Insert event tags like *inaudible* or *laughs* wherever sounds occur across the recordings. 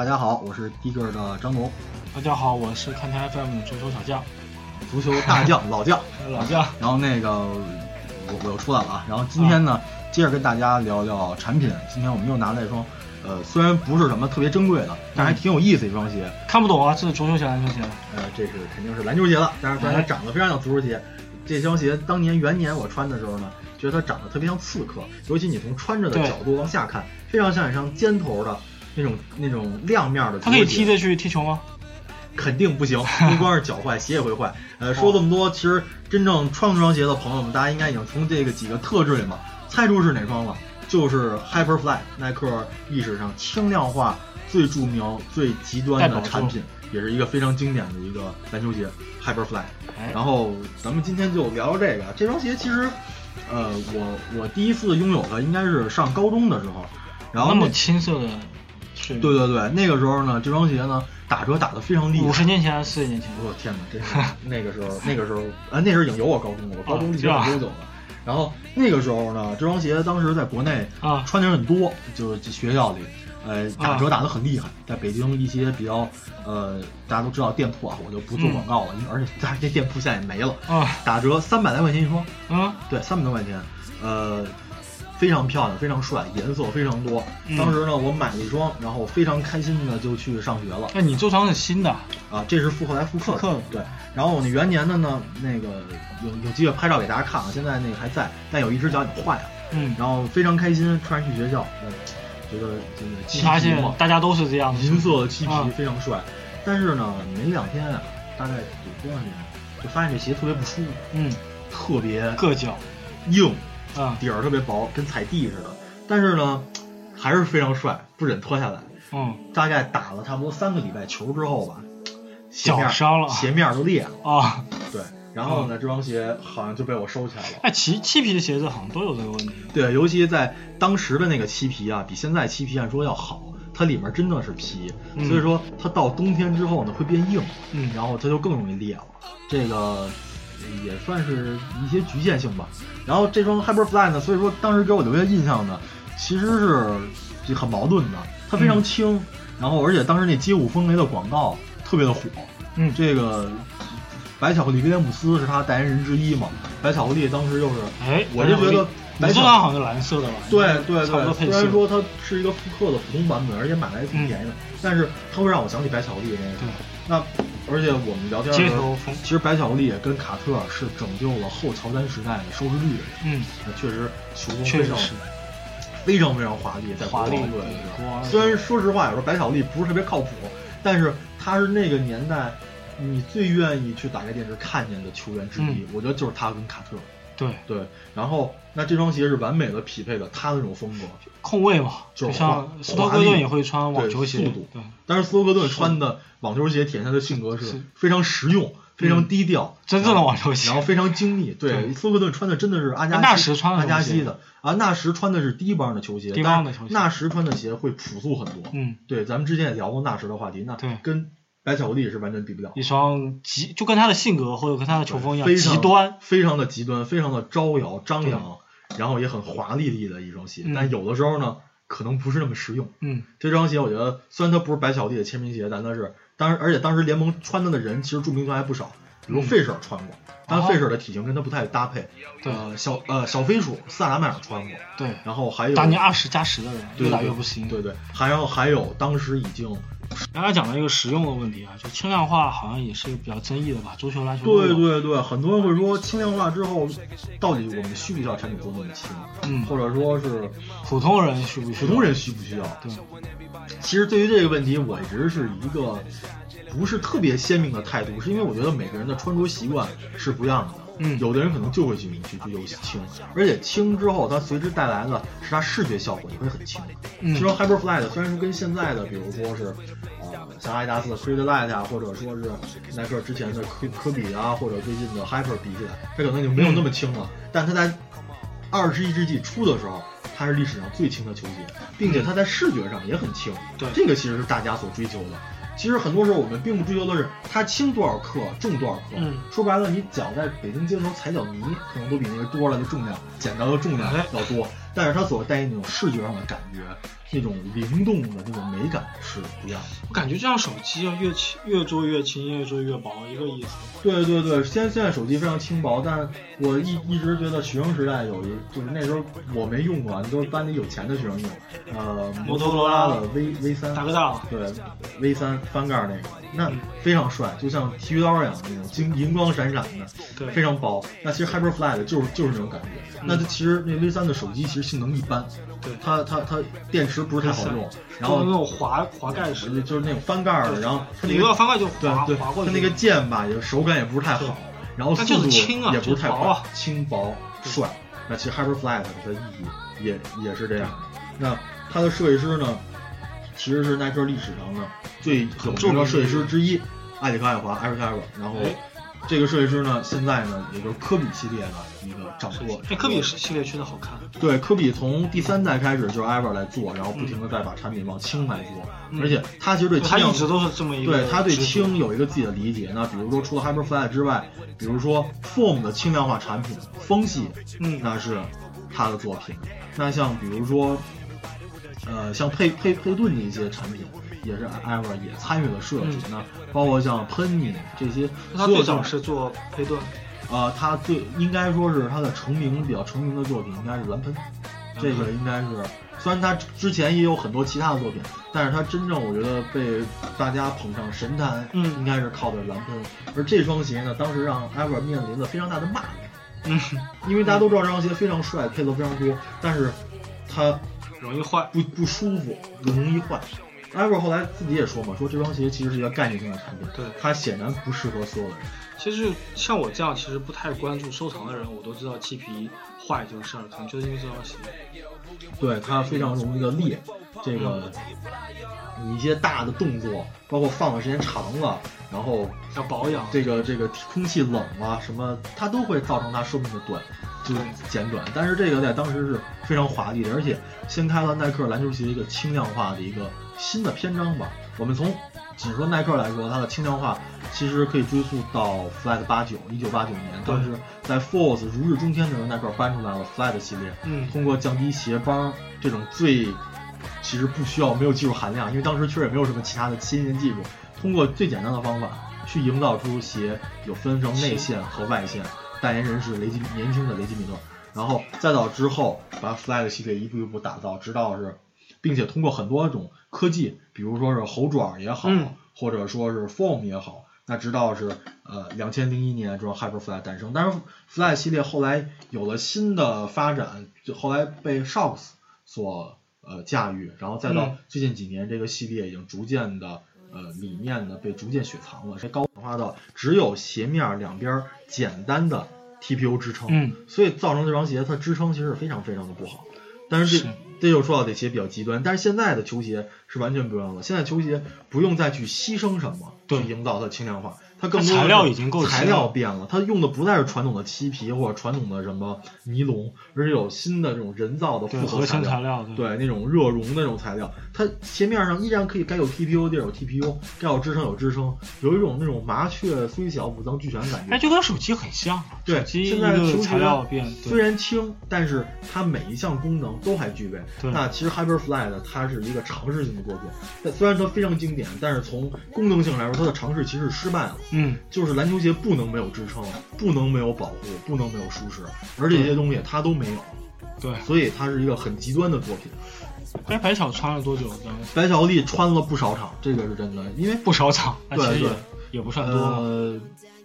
大家好，我是 tiger 的张龙，大家好，我是看台 FM 足球小将，足球大将老将，老将。然后那个我我又出来了啊，然后今天呢，接着跟大家聊聊产品。今天我们又拿了一双，呃，虽然不是什么特别珍贵的，但还挺有意思一双鞋。看不懂啊，这是足球鞋、篮球鞋？呃，这是肯定是篮球鞋了，但是但它长得非常像足球鞋。这双鞋当年元年我穿的时候呢，觉得它长得特别像刺客，尤其你从穿着的角度往下看，非常像一双尖头的那种那种亮面的。它可以踢着去踢球吗？肯定不行，*laughs* 不光是脚坏，鞋也会坏。呃，说这么多，其实真正穿这双鞋的朋友们，大家应该已经从这个几个特质里嘛猜出是哪双了，就是 Hyperfly，耐克历史上轻量化最著名、最极端的产品，也是一个非常经典的一个篮球鞋 Hyperfly。然后咱们今天就聊聊这个，这双鞋其实，呃，我我第一次拥有的应该是上高中的时候，然后那么青涩的，对对对，那个时候呢，这双鞋呢。打折打的非常厉害，五十年前四十年前？我天哪，真是 *laughs* 那个时候，那个时候啊，那时候已经有我高中了，我高中离很久了。然后那个时候呢，这双鞋当时在国内啊穿的人很多，就是学校里，呃，打折打的很厉害。在北京一些比较呃大家都知道店铺啊，我就不做广告了，因为而且但是这店铺现在也没了啊，打折三百来块钱一双，啊，对，三百多块钱，呃。非常漂亮，非常帅，颜色非常多。当时呢，我买了一双，然后非常开心的就去上学了。那你这双是新的啊？这是复后来复刻的。对。然后我那元年的呢，那个有有机会拍照给大家看啊。现在那个还在，但有一只脚已经坏了。嗯。然后非常开心，穿上去学校，觉得这个漆皮嘛，大家都是这样的。银色的漆皮非常帅。但是呢，没两天啊，大概有多长时间，就发现这鞋特别不舒服。嗯。特别硌脚，硬。啊，底儿特别薄，跟踩地似的。但是呢，还是非常帅，不忍脱下来。嗯，大概打了差不多三个礼拜球之后吧，脚伤了，鞋面都裂了啊。对，然后呢，这双鞋好像就被我收起来了。哎，漆漆皮的鞋子好像都有这个问题。对，尤其在当时的那个漆皮啊，比现在漆皮按说要好，它里面真的是皮，所以说它到冬天之后呢会变硬，嗯，然后它就更容易裂了。这个。也算是一些局限性吧。然后这双 Hyperfly 呢，所以说当时给我留下印象呢，其实是很矛盾的。它非常轻，然后而且当时那街舞风雷的广告特别的火。嗯，这个白巧克力威廉姆斯是他代言人之一嘛。白巧克力当时就是，哎，我就觉得白巧好像是蓝色的吧？对对对，虽然说它是一个复刻的普通版本，而且买来挺便宜的，但是它会让我想起白巧克力那个。那。而且我们聊天的时候，其实白巧克力跟卡特是拯救了后乔丹时代的收视率的。嗯，那确实球风非常非常非常华丽，在华丽对。虽然说实话，有时候白巧克力不是特别靠谱，但是它是那个年代你最愿意去打开电视看见的球员之一。我觉得就是他跟卡特。对。对，然后那这双鞋是完美的匹配的他那种风格，控卫嘛，就像斯托克顿也会穿网球鞋，速度。对，但是斯托克顿穿的网球鞋体现他的性格是非常实用、非常低调，真正的网球鞋，然后非常精密。对，斯托克顿穿的真的是阿加西，阿加西的。啊，纳什穿的是低帮的球鞋，低帮的球鞋，纳什穿的鞋会朴素很多。嗯，对，咱们之前也聊过纳什的话题，那跟。白巧克力是完全比不了，一双极就跟他的性格或者跟他的球风一样，极端，非常的极端，非常的招摇张扬，然后也很华丽丽的一双鞋。但有的时候呢，可能不是那么实用。嗯，这双鞋我觉得虽然它不是白巧克力的签名鞋，但它是当时而且当时联盟穿它的人其实著名度还不少，比如费舍尔穿过，但费舍尔的体型跟他不太搭配。对，小呃小飞鼠萨达迈尔穿过。对，然后还有打你二十加十的人，越打越不行。对对，还有还有当时已经。刚才讲到一个实用的问题啊，就轻量化好像也是比较争议的吧？足球、篮球对对对，很多人会说轻量化之后，到底我们需不需要产品做那么轻？嗯，或者说是普通人需不需？普通人需不需要？对，其实对于这个问题，我一直是一个不是特别鲜明的态度，是因为我觉得每个人的穿着习惯是不一样的。嗯，有的人可能就会去去去游戏轻，而且轻之后，它随之带来的是它视觉效果也会很轻。嗯，这双 Hyperfly 的虽然说跟现在的，比如说是。像阿迪达斯的 Creed Light 啊，或者说是耐克之前的科科比啊，或者最近的 Hyper 比起来，它可能就没有那么轻了。但它在二十一世纪初的时候，它是历史上最轻的球鞋，并且它在视觉上也很轻。对，这个其实是大家所追求的。其实很多时候我们并不追求的是它轻多少克，重多少克。嗯，说白了，你脚在北京街头踩脚泥，可能都比那个多了的重量捡到的重量要多。但是它所带那种视觉上的感觉，那种灵动的那种美美感是不一样的。我感觉这样手机啊越轻，越做越轻，越做越薄，一个意思。对对对，现现在手机非常轻薄，但是我一一直觉得学生时代有一，就是那时候我没用过，都是班里有钱的学生用，呃，摩托罗拉的 V V 三，大哥大，对，V 三翻盖那个，那非常帅，就像剃须刀一样那种金银光闪闪的，对，非常薄。那其实 Hyperfly 的就是就是那种感觉。那它其实那 V 三的手机其实性能一般，对，它它它电池不是太好用，然后那种滑滑盖式，就是那种翻盖的，然后它那个翻盖就滑滑过去，它那个键吧也手感也不是太好，然后速度也不是太快，轻薄帅。那其实 Hyperfly 它的意义也也是这样。那它的设计师呢，其实是耐克历史上的最有名的设计师之一，艾里克·爱华 （Eric e v e r 然后。这个设计师呢，现在呢，也就是科比系列的一个掌舵。这科比系列确实好看。对，科比从第三代开始就是 Ever 来做，然后不停的在把产品往轻来做，而且他其实对轻，他一直都是这么一个。对他对轻有一个自己的理解。那比如说除了 Hyperfly 之外，比如说 Form 的轻量化产品，风系，嗯，那是他的作品。那像比如说，呃，像佩佩佩顿的一些产品。也是 Ever 也参与了设计，那包括像喷尼这些，他最早是做配盾，呃，他最应该说是他的成名比较成名的作品应该是蓝喷，这个应该是虽然他之前也有很多其他的作品，但是他真正我觉得被大家捧上神坛，嗯，应该是靠的蓝喷，而这双鞋呢，当时让 Ever 面临了非常大的骂名，嗯，*laughs* 因为大家都知道这双鞋非常帅，配色非常多，但是它容易坏，不不舒服，容易坏。艾弗后来自己也说嘛，说这双鞋其实是一个概念性的产品，对它显然不适合所有的人。其实像我这样其实不太关注收藏的人，我都知道漆皮坏这个事儿，可能就是因为这双鞋。对它非常容易的裂，这个你一些大的动作，包括放的时间长了，然后要保养，这个这个空气冷啊什么，它都会造成它寿命的短。就简短，但是这个在当时是非常华丽的，而且掀开了耐克篮球鞋一个轻量化的一个新的篇章吧。我们从仅说耐克来说，它的轻量化其实可以追溯到 Flat 八九，一九八九年，当时在 Force 如日中天的时候，耐克搬出来了 Flat 系列，嗯，通过降低鞋帮这种最其实不需要没有技术含量，因为当时确实也没有什么其他的先进技术，通过最简单的方法去营造出鞋有分成内线和外线。代言人是雷吉年轻的雷吉米勒，然后再到之后把 Flag 系列一步一步打造，直到是，并且通过很多种科技，比如说是猴爪也好，或者说是 Form 也好，那直到是呃两千零一年之后 Hyperfly 诞生，但是 Flag 系列后来有了新的发展，就后来被 Shocks 所呃驾驭，然后再到最近几年这个系列已经逐渐的。呃，里面呢被逐渐雪藏了，这高化到只有鞋面两边简单的 TPU 支撑，嗯，所以造成这双鞋它支撑其实是非常非常的不好。但是这这就说到这鞋比较极端，但是现在的球鞋是完全不一样了，现在球鞋不用再去牺牲什么去营造它轻量化。它更多材料已经够材料变了，它用的不再是传统的漆皮或者传统的什么尼龙，而是有新的这种人造的复合材料，对那种热熔的那种材料。它鞋面上依然可以该有 TPU 地儿有 TPU，该有支撑有支撑，有一种那种麻雀虽小五脏俱全的感觉。哎，就跟手机很像。对，现在球鞋虽然轻，但是它每一项功能都还具备。那其实 Hyperfly 的它是一个尝试性的作品，但虽然它非常经典，但是从功能性来说，它的尝试其实是失败了。嗯，就是篮球鞋不能没有支撑，不能没有保护，不能没有舒适，而这些东西它都没有。对，所以它是一个很极端的作品。哎，白巧穿了多久？白巧丽穿了不少场，这个是真的，因为不少场，对对，也不算多。呃，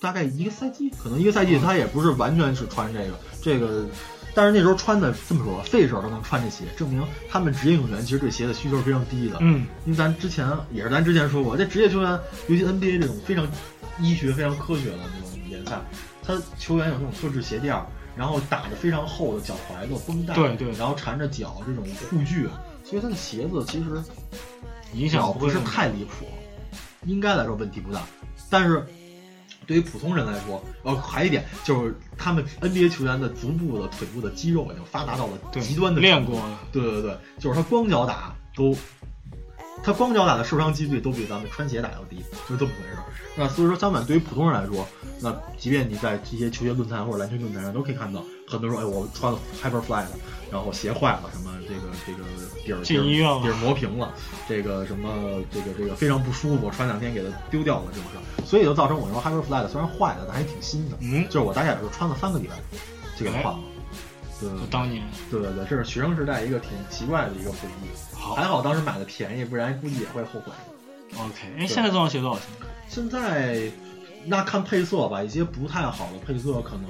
大概一个赛季，可能一个赛季他也不是完全是穿这个，这个。但是那时候穿的这么说，费舍都能穿这鞋，证明他们职业运动员其实对鞋的需求是非常低的。嗯，因为咱之前也是咱之前说过，这职业球员，尤其 NBA 这种非常医学、非常科学的那种联赛，他球员有那种特制鞋垫，然后打着非常厚的脚踝的绷带，对对，然后缠着脚这种护具，所以他的鞋子其实影响不是太离谱，应该来说问题不大，但是。对于普通人来说，呃，还一点就是他们 NBA 球员的足部的、腿部的肌肉已经发达到了极端的练过了。对对对，就是他光脚打都，他光脚打的受伤几率都比咱们穿鞋打要低，就是这么回事。那所以说，相反，对于普通人来说，那即便你在这些球鞋论坛或者篮球论坛上都可以看到很多人说，哎，我穿了 Hyperfly 的，然后鞋坏了，什么这个这个底儿进医院了底儿磨平了，这个什么这个这个非常不舒服，穿两天给它丢掉了，这种事儿，所以就造成我用 Hyperfly 的虽然坏了，但还挺新的，嗯就是我大概也是穿了三个礼拜就给它换了。对就当年对对对，这是学生时代一个挺奇怪的一个回忆。好还好当时买的便宜，不然估计也会后悔。OK，哎，现在这双鞋多少钱？现在那看配色吧，一些不太好的配色可能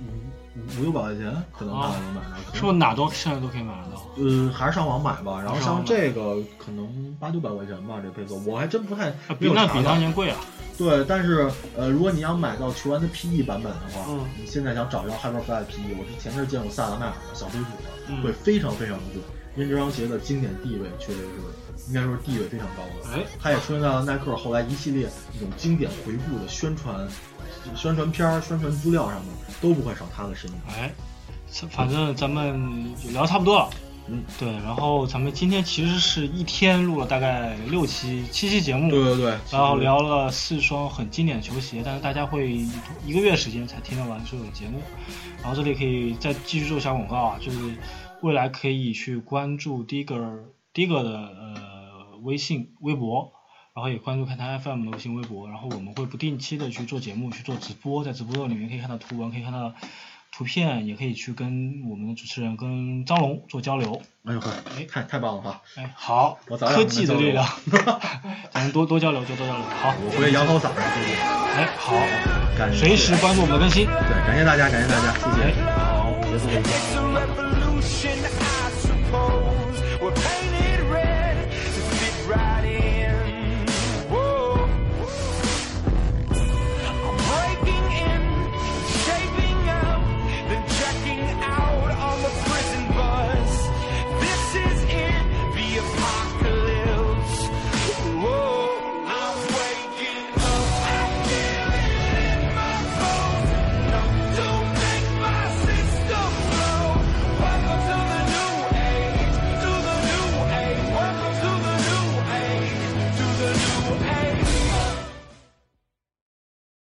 五五六百块钱可能大概能买到。是不是哪都现在都可以买得到？呃，还是上网买吧。然后像这个可能八九百块钱吧，这配色我还真不太啊比那比没有查到当年贵啊。对，但是呃，如果你要买到球员的 PE 版本的话，嗯你现在想找一双 Hyperfly 的 PE，我之前是见过萨达迈尔的小飞鼠的，嗯会非常非常的贵，因为这双鞋的经典地位确实是应该说是地位非常高的。哎，它也出现在了耐克后来一系列那种经典回顾的宣传、宣传片儿、宣传资料上面都不会少它的身影。哎，反正咱们就聊差不多了。嗯，对，然后咱们今天其实是一天录了大概六期、七期节目，对对对，然后聊了四双很经典的球鞋，但是大家会一个月时间才听得完所有的节目。然后这里可以再继续做小广告啊，就是未来可以去关注第一个的呃微信微博然后也关注看他 fm 的微信微博然后我们会不定期的去做节目去做直播在直播的里面可以看到图文可以看到图片也可以去跟我们的主持人跟张龙做交流。哎呦呵哎太太棒了哈哎好科技的力量 *laughs* 咱们多多交流就多交流好我回去摇头嫂子谢谢哎好感随时关注我们的更新对感谢大家感谢大家谢谢哎好这是个意思